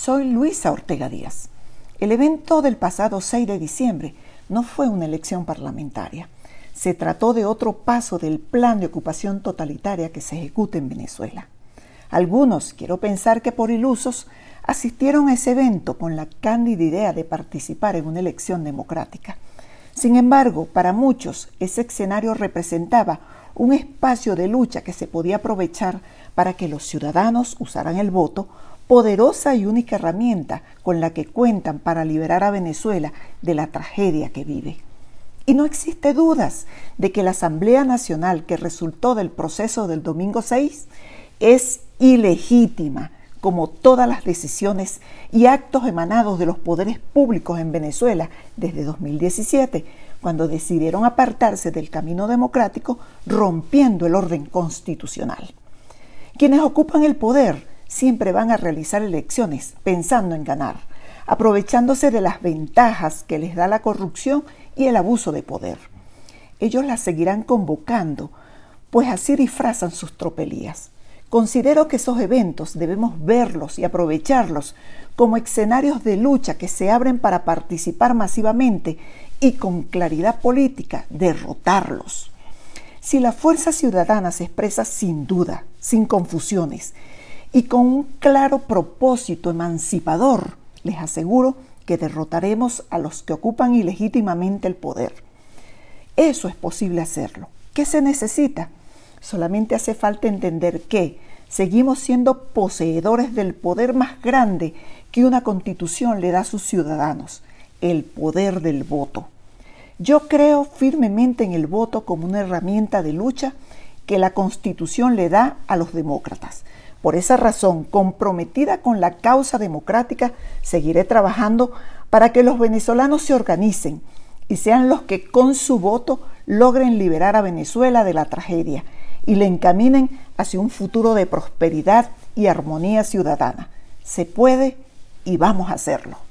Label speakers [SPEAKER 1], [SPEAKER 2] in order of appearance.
[SPEAKER 1] Soy Luisa Ortega Díaz. El evento del pasado 6 de diciembre no fue una elección parlamentaria. Se trató de otro paso del plan de ocupación totalitaria que se ejecuta en Venezuela. Algunos, quiero pensar que por ilusos, asistieron a ese evento con la cándida idea de participar en una elección democrática. Sin embargo, para muchos ese escenario representaba un espacio de lucha que se podía aprovechar para que los ciudadanos usaran el voto, poderosa y única herramienta con la que cuentan para liberar a Venezuela de la tragedia que vive. Y no existe dudas de que la Asamblea Nacional que resultó del proceso del domingo 6 es ilegítima, como todas las decisiones y actos emanados de los poderes públicos en Venezuela desde 2017, cuando decidieron apartarse del camino democrático rompiendo el orden constitucional. Quienes ocupan el poder siempre van a realizar elecciones pensando en ganar, aprovechándose de las ventajas que les da la corrupción y el abuso de poder. Ellos las seguirán convocando, pues así disfrazan sus tropelías. Considero que esos eventos debemos verlos y aprovecharlos como escenarios de lucha que se abren para participar masivamente y con claridad política derrotarlos. Si la fuerza ciudadana se expresa sin duda, sin confusiones y con un claro propósito emancipador, les aseguro que derrotaremos a los que ocupan ilegítimamente el poder. Eso es posible hacerlo. ¿Qué se necesita? Solamente hace falta entender que seguimos siendo poseedores del poder más grande que una constitución le da a sus ciudadanos, el poder del voto. Yo creo firmemente en el voto como una herramienta de lucha que la constitución le da a los demócratas. Por esa razón, comprometida con la causa democrática, seguiré trabajando para que los venezolanos se organicen y sean los que con su voto logren liberar a Venezuela de la tragedia y le encaminen hacia un futuro de prosperidad y armonía ciudadana. Se puede y vamos a hacerlo.